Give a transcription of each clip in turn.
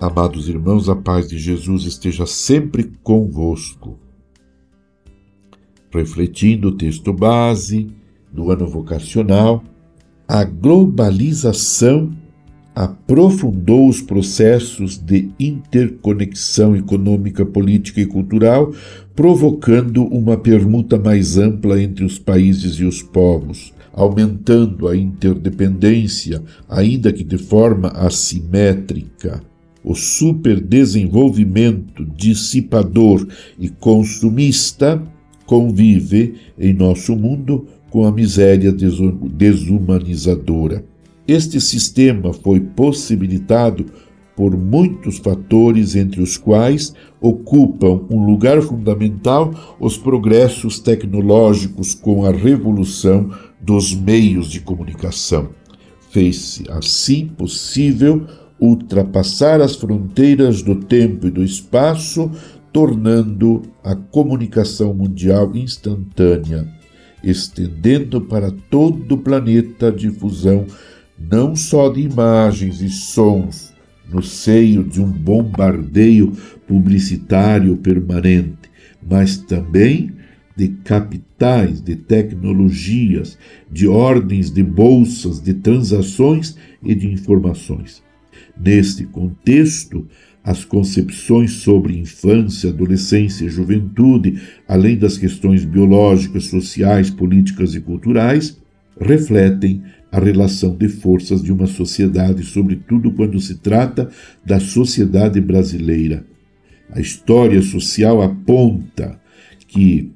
Amados irmãos, a paz de Jesus esteja sempre convosco. Refletindo o texto base do ano vocacional, a globalização aprofundou os processos de interconexão econômica, política e cultural, provocando uma permuta mais ampla entre os países e os povos, aumentando a interdependência, ainda que de forma assimétrica. O superdesenvolvimento dissipador e consumista convive em nosso mundo com a miséria desumanizadora. Este sistema foi possibilitado por muitos fatores, entre os quais ocupam um lugar fundamental os progressos tecnológicos com a revolução dos meios de comunicação. Fez-se assim possível ultrapassar as fronteiras do tempo e do espaço, tornando a comunicação mundial instantânea, estendendo para todo o planeta a difusão não só de imagens e sons no seio de um bombardeio publicitário permanente, mas também de capitais, de tecnologias, de ordens de bolsas, de transações e de informações. Neste contexto, as concepções sobre infância, adolescência e juventude, além das questões biológicas, sociais, políticas e culturais, refletem a relação de forças de uma sociedade, sobretudo quando se trata da sociedade brasileira. A história social aponta que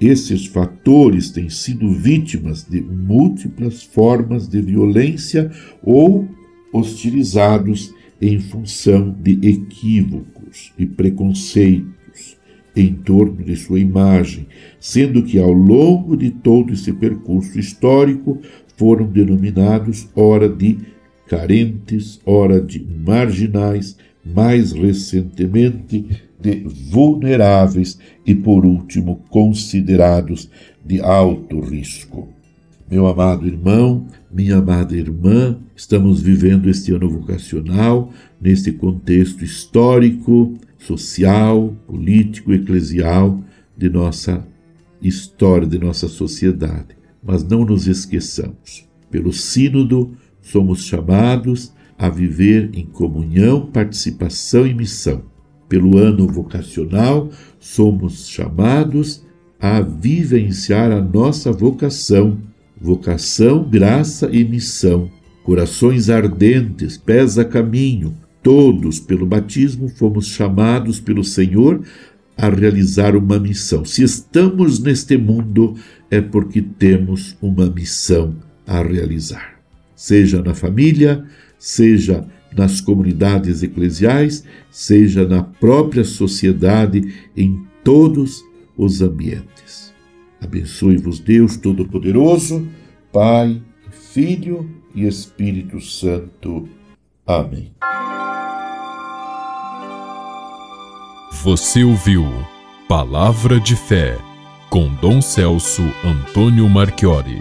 esses fatores têm sido vítimas de múltiplas formas de violência ou hostilizados em função de equívocos e preconceitos em torno de sua imagem, sendo que ao longo de todo esse percurso histórico foram denominados ora de carentes, ora de marginais, mais recentemente de vulneráveis e, por último, considerados de alto risco. Meu amado irmão, minha amada irmã, estamos vivendo este ano vocacional neste contexto histórico, social, político, eclesial de nossa história, de nossa sociedade. Mas não nos esqueçamos, pelo Sínodo somos chamados a viver em comunhão, participação e missão. Pelo ano vocacional, somos chamados a vivenciar a nossa vocação vocação, graça e missão, corações ardentes, pés a caminho, todos, pelo batismo, fomos chamados pelo Senhor a realizar uma missão. Se estamos neste mundo, é porque temos uma missão a realizar. Seja na família, seja nas comunidades eclesiais, seja na própria sociedade, em todos os ambientes. Abençoe-vos Deus Todo-Poderoso, Pai, Filho e Espírito Santo. Amém. Você ouviu Palavra de Fé com Dom Celso Antônio Marchiori.